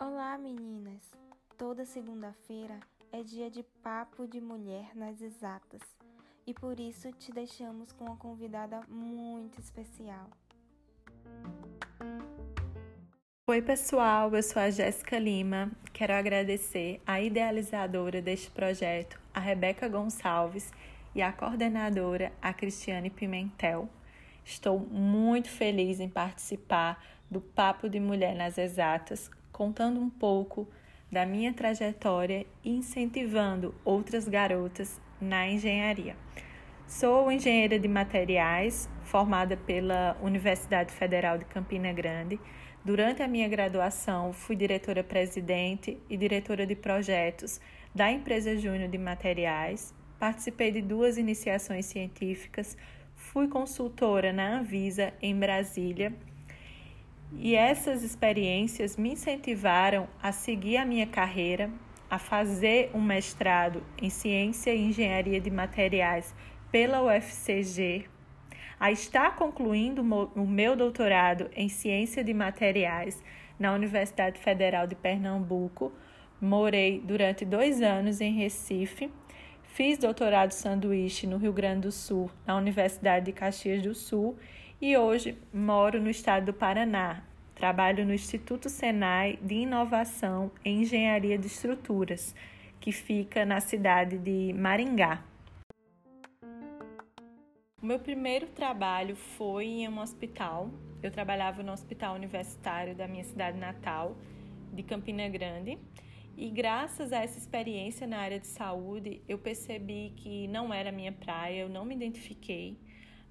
Olá, meninas! Toda segunda-feira é dia de papo de mulher nas exatas e por isso te deixamos com uma convidada muito especial. Oi, pessoal, eu sou a Jéssica Lima. Quero agradecer a idealizadora deste projeto, a Rebeca Gonçalves, e a coordenadora, a Cristiane Pimentel. Estou muito feliz em participar do Papo de Mulher nas Exatas, contando um pouco da minha trajetória e incentivando outras garotas na engenharia. Sou engenheira de materiais, formada pela Universidade Federal de Campina Grande Durante a minha graduação, fui diretora-presidente e diretora de projetos da empresa Júnior de Materiais, participei de duas iniciações científicas, fui consultora na Anvisa em Brasília. E essas experiências me incentivaram a seguir a minha carreira, a fazer um mestrado em Ciência e Engenharia de Materiais pela UFCG, a estar concluindo o meu doutorado em Ciência de Materiais na Universidade Federal de Pernambuco. Morei durante dois anos em Recife. Fiz doutorado sanduíche no Rio Grande do Sul, na Universidade de Caxias do Sul, e hoje moro no estado do Paraná. Trabalho no Instituto Senai de Inovação em Engenharia de Estruturas, que fica na cidade de Maringá. O meu primeiro trabalho foi em um hospital. Eu trabalhava no hospital universitário da minha cidade natal, de Campina Grande. E graças a essa experiência na área de saúde, eu percebi que não era minha praia, eu não me identifiquei.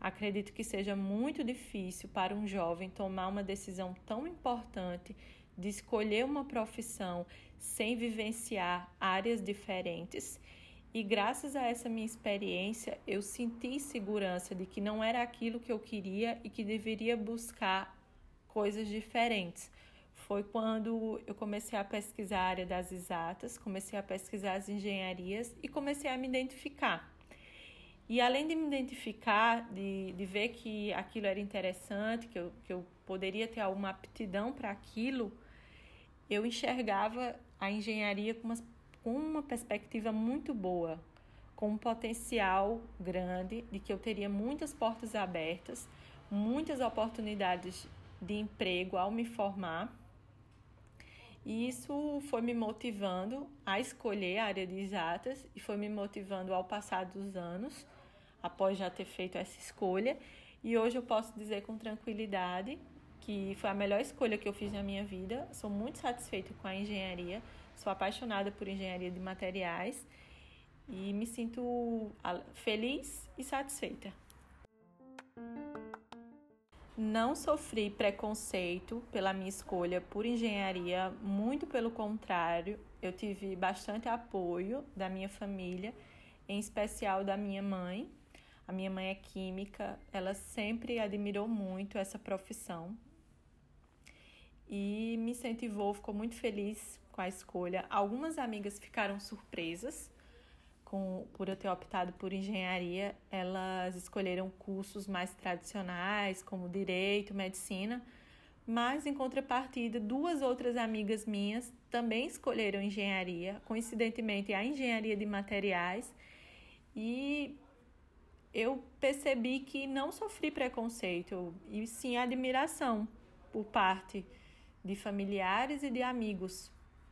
Acredito que seja muito difícil para um jovem tomar uma decisão tão importante de escolher uma profissão sem vivenciar áreas diferentes. E graças a essa minha experiência, eu senti segurança de que não era aquilo que eu queria e que deveria buscar coisas diferentes. Foi quando eu comecei a pesquisar a área das exatas, comecei a pesquisar as engenharias e comecei a me identificar. E além de me identificar, de, de ver que aquilo era interessante, que eu, que eu poderia ter alguma aptidão para aquilo, eu enxergava a engenharia como uma com uma perspectiva muito boa, com um potencial grande de que eu teria muitas portas abertas, muitas oportunidades de emprego ao me formar. E isso foi me motivando a escolher a área de exatas e foi me motivando ao passar dos anos, após já ter feito essa escolha. E hoje eu posso dizer com tranquilidade que foi a melhor escolha que eu fiz na minha vida. Sou muito satisfeita com a engenharia, sou apaixonada por engenharia de materiais e me sinto feliz e satisfeita. Não sofri preconceito pela minha escolha por engenharia, muito pelo contrário, eu tive bastante apoio da minha família, em especial da minha mãe. A minha mãe é química, ela sempre admirou muito essa profissão, e me incentivou, ficou muito feliz com a escolha. Algumas amigas ficaram surpresas com, por eu ter optado por engenharia. Elas escolheram cursos mais tradicionais, como direito, medicina, mas em contrapartida, duas outras amigas minhas também escolheram engenharia, coincidentemente a engenharia de materiais, e eu percebi que não sofri preconceito, e sim admiração por parte de familiares e de amigos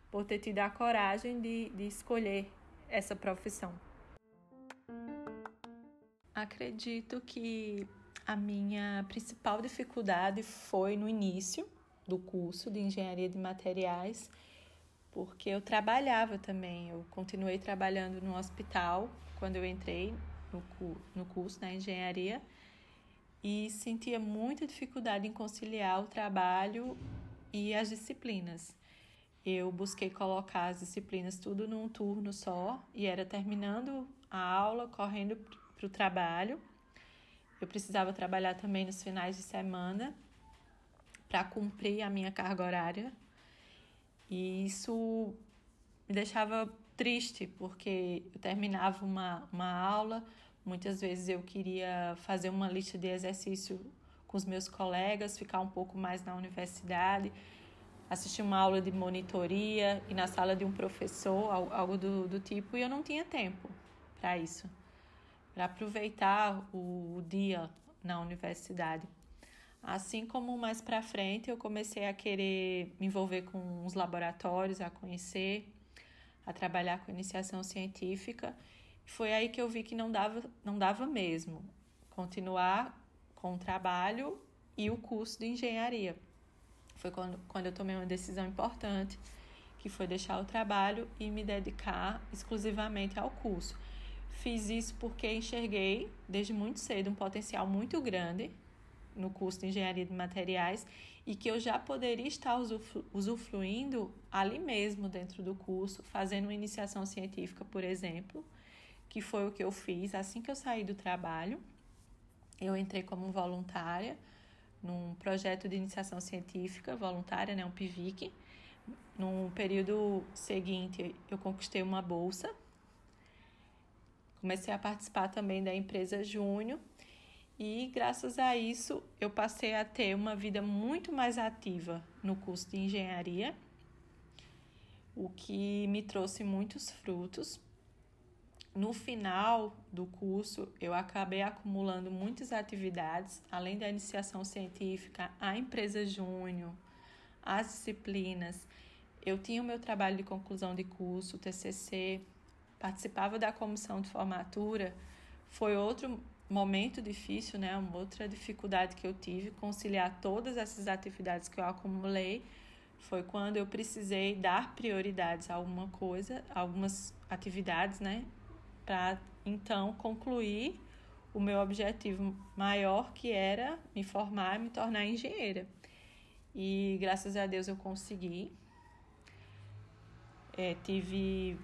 por ter tido a coragem de, de escolher essa profissão. Acredito que a minha principal dificuldade foi no início do curso de engenharia de materiais, porque eu trabalhava também. Eu continuei trabalhando no hospital quando eu entrei no, no curso da engenharia e sentia muita dificuldade em conciliar o trabalho e as disciplinas. Eu busquei colocar as disciplinas tudo num turno só e era terminando a aula, correndo para o trabalho. Eu precisava trabalhar também nos finais de semana para cumprir a minha carga horária. E isso me deixava triste, porque eu terminava uma, uma aula, muitas vezes eu queria fazer uma lista de exercício com os meus colegas, ficar um pouco mais na universidade, assistir uma aula de monitoria e na sala de um professor, algo do, do tipo, e eu não tinha tempo para isso, para aproveitar o, o dia na universidade. Assim como mais para frente eu comecei a querer me envolver com os laboratórios, a conhecer, a trabalhar com iniciação científica, foi aí que eu vi que não dava, não dava mesmo continuar com o trabalho e o curso de engenharia. Foi quando, quando eu tomei uma decisão importante, que foi deixar o trabalho e me dedicar exclusivamente ao curso. Fiz isso porque enxerguei desde muito cedo um potencial muito grande no curso de engenharia de materiais e que eu já poderia estar usufruindo ali mesmo dentro do curso, fazendo uma iniciação científica, por exemplo, que foi o que eu fiz assim que eu saí do trabalho. Eu entrei como voluntária num projeto de iniciação científica voluntária, né, um PIVIC. No período seguinte, eu conquistei uma bolsa. Comecei a participar também da empresa Júnior e graças a isso eu passei a ter uma vida muito mais ativa no curso de engenharia, o que me trouxe muitos frutos. No final do curso, eu acabei acumulando muitas atividades, além da iniciação científica, a empresa júnior, as disciplinas. Eu tinha o meu trabalho de conclusão de curso, TCC, participava da comissão de formatura. Foi outro momento difícil, né? Uma outra dificuldade que eu tive, conciliar todas essas atividades que eu acumulei, foi quando eu precisei dar prioridades a alguma coisa, algumas atividades, né? Para então concluir o meu objetivo maior, que era me formar e me tornar engenheira. E graças a Deus eu consegui. É, tive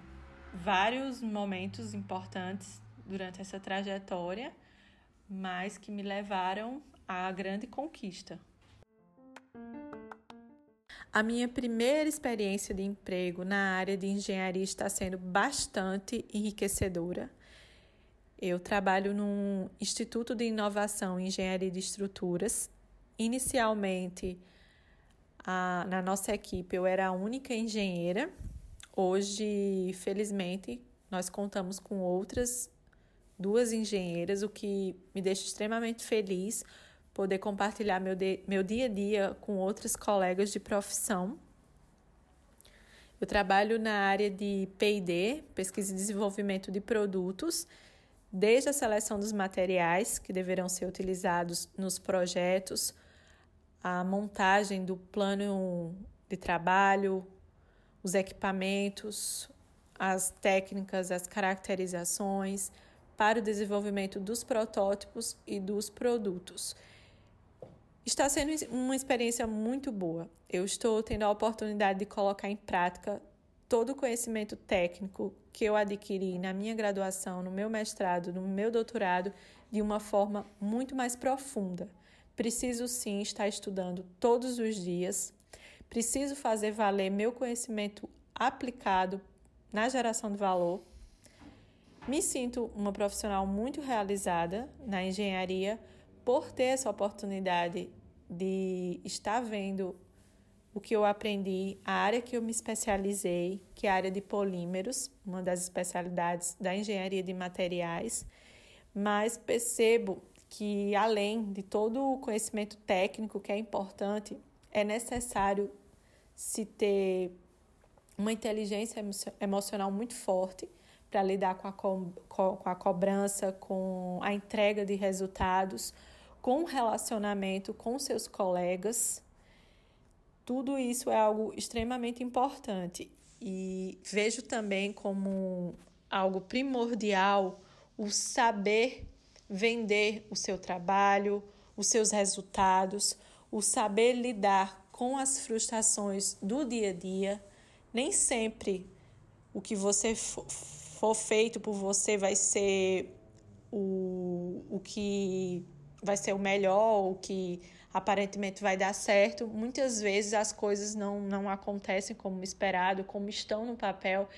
vários momentos importantes durante essa trajetória mas que me levaram à grande conquista. A minha primeira experiência de emprego na área de engenharia está sendo bastante enriquecedora. Eu trabalho num Instituto de Inovação em Engenharia de Estruturas. Inicialmente, a, na nossa equipe, eu era a única engenheira. Hoje, felizmente, nós contamos com outras duas engenheiras, o que me deixa extremamente feliz poder compartilhar meu, de, meu dia a dia com outros colegas de profissão. Eu trabalho na área de PD, pesquisa e desenvolvimento de produtos, desde a seleção dos materiais que deverão ser utilizados nos projetos, a montagem do plano de trabalho, os equipamentos, as técnicas, as caracterizações, para o desenvolvimento dos protótipos e dos produtos. Está sendo uma experiência muito boa. Eu estou tendo a oportunidade de colocar em prática todo o conhecimento técnico que eu adquiri na minha graduação, no meu mestrado, no meu doutorado, de uma forma muito mais profunda. Preciso sim estar estudando todos os dias, preciso fazer valer meu conhecimento aplicado na geração de valor me sinto uma profissional muito realizada na engenharia por ter essa oportunidade de estar vendo o que eu aprendi, a área que eu me especializei, que é a área de polímeros, uma das especialidades da engenharia de materiais, mas percebo que além de todo o conhecimento técnico que é importante, é necessário se ter uma inteligência emocional muito forte para lidar com a, co com a cobrança, com a entrega de resultados, com relacionamento com seus colegas. Tudo isso é algo extremamente importante e vejo também como algo primordial o saber vender o seu trabalho, os seus resultados, o saber lidar com as frustrações do dia a dia. Nem sempre o que você for feito por você vai ser o, o que vai ser o melhor, o que aparentemente vai dar certo. Muitas vezes as coisas não, não acontecem como esperado, como estão no papel,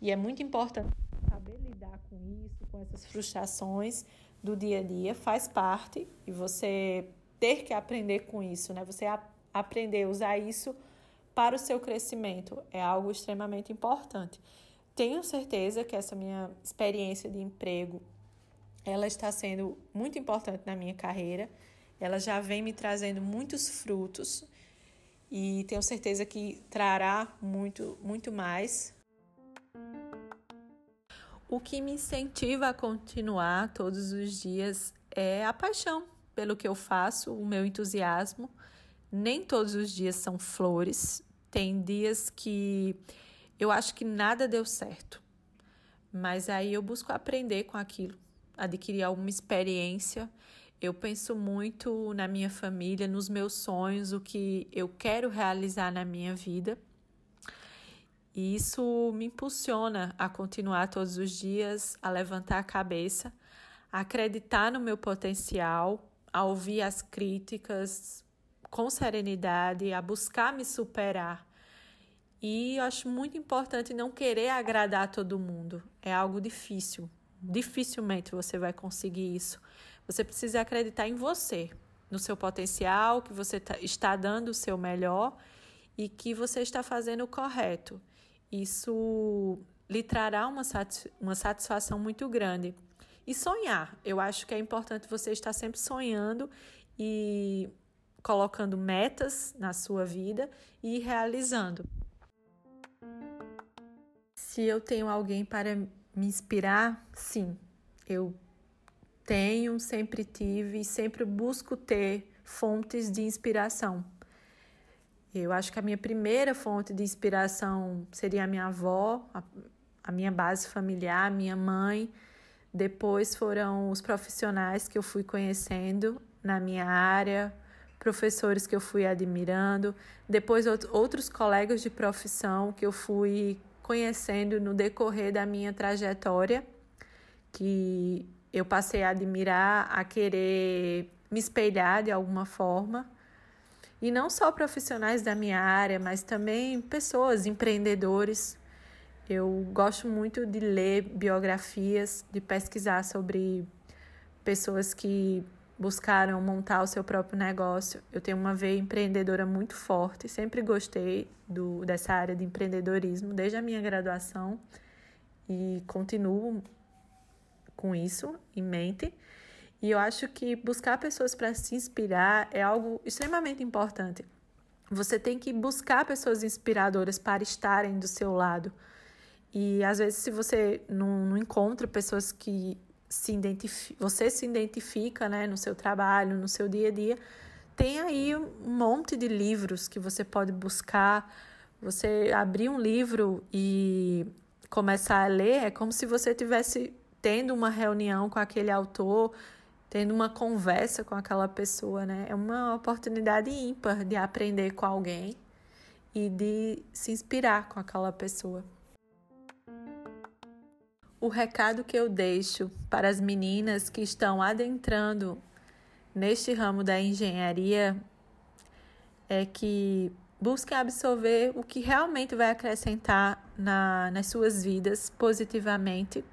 e é muito importante saber lidar com isso, com essas frustrações do dia a dia, faz parte, e você ter que aprender com isso, né? Você a, aprender a usar isso para o seu crescimento é algo extremamente importante. Tenho certeza que essa minha experiência de emprego ela está sendo muito importante na minha carreira. Ela já vem me trazendo muitos frutos e tenho certeza que trará muito, muito mais. O que me incentiva a continuar todos os dias é a paixão pelo que eu faço, o meu entusiasmo. Nem todos os dias são flores. Tem dias que eu acho que nada deu certo. Mas aí eu busco aprender com aquilo adquirir alguma experiência. Eu penso muito na minha família, nos meus sonhos, o que eu quero realizar na minha vida. E isso me impulsiona a continuar todos os dias, a levantar a cabeça, a acreditar no meu potencial, a ouvir as críticas com serenidade, a buscar me superar. E eu acho muito importante não querer agradar todo mundo. É algo difícil, dificilmente você vai conseguir isso. Você precisa acreditar em você, no seu potencial, que você tá, está dando o seu melhor e que você está fazendo o correto. Isso lhe trará uma, uma satisfação muito grande. E sonhar. Eu acho que é importante você estar sempre sonhando e colocando metas na sua vida e realizando. Se eu tenho alguém para me inspirar, sim, eu tenho, sempre tive e sempre busco ter fontes de inspiração. Eu acho que a minha primeira fonte de inspiração seria a minha avó, a, a minha base familiar, a minha mãe. Depois foram os profissionais que eu fui conhecendo na minha área, professores que eu fui admirando, depois outros colegas de profissão que eu fui conhecendo no decorrer da minha trajetória, que eu passei a admirar, a querer me espelhar de alguma forma. E não só profissionais da minha área, mas também pessoas, empreendedores. Eu gosto muito de ler biografias, de pesquisar sobre pessoas que buscaram montar o seu próprio negócio. Eu tenho uma veia empreendedora muito forte, sempre gostei do, dessa área de empreendedorismo desde a minha graduação e continuo com isso em mente. E eu acho que buscar pessoas para se inspirar é algo extremamente importante. Você tem que buscar pessoas inspiradoras para estarem do seu lado. E às vezes, se você não, não encontra pessoas que se você se identifica né, no seu trabalho, no seu dia a dia, tem aí um monte de livros que você pode buscar. Você abrir um livro e começar a ler é como se você tivesse tendo uma reunião com aquele autor, tendo uma conversa com aquela pessoa, né? É uma oportunidade ímpar de aprender com alguém e de se inspirar com aquela pessoa o recado que eu deixo para as meninas que estão adentrando neste ramo da engenharia é que busquem absorver o que realmente vai acrescentar na, nas suas vidas positivamente.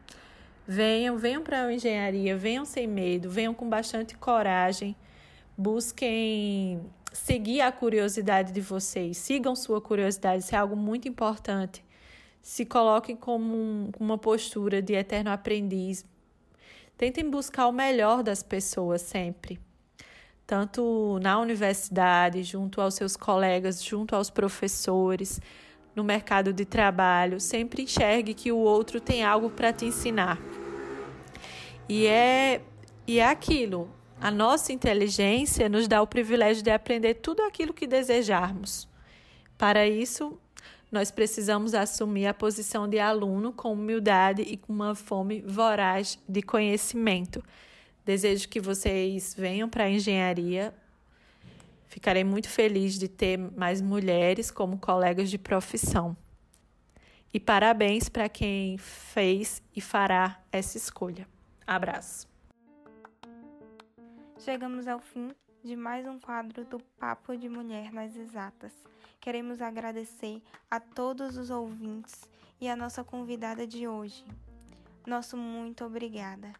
Venham, venham para a engenharia, venham sem medo, venham com bastante coragem, busquem seguir a curiosidade de vocês, sigam sua curiosidade, isso é algo muito importante se coloquem como um, uma postura de eterno aprendiz. Tentem buscar o melhor das pessoas sempre, tanto na universidade, junto aos seus colegas, junto aos professores, no mercado de trabalho. Sempre enxergue que o outro tem algo para te ensinar. E é, e é aquilo. A nossa inteligência nos dá o privilégio de aprender tudo aquilo que desejarmos. Para isso, nós precisamos assumir a posição de aluno com humildade e com uma fome voraz de conhecimento. Desejo que vocês venham para a engenharia. Ficarei muito feliz de ter mais mulheres como colegas de profissão. E parabéns para quem fez e fará essa escolha. Abraço. Chegamos ao fim de mais um quadro do Papo de Mulher nas Exatas. Queremos agradecer a todos os ouvintes e a nossa convidada de hoje. Nosso muito obrigada.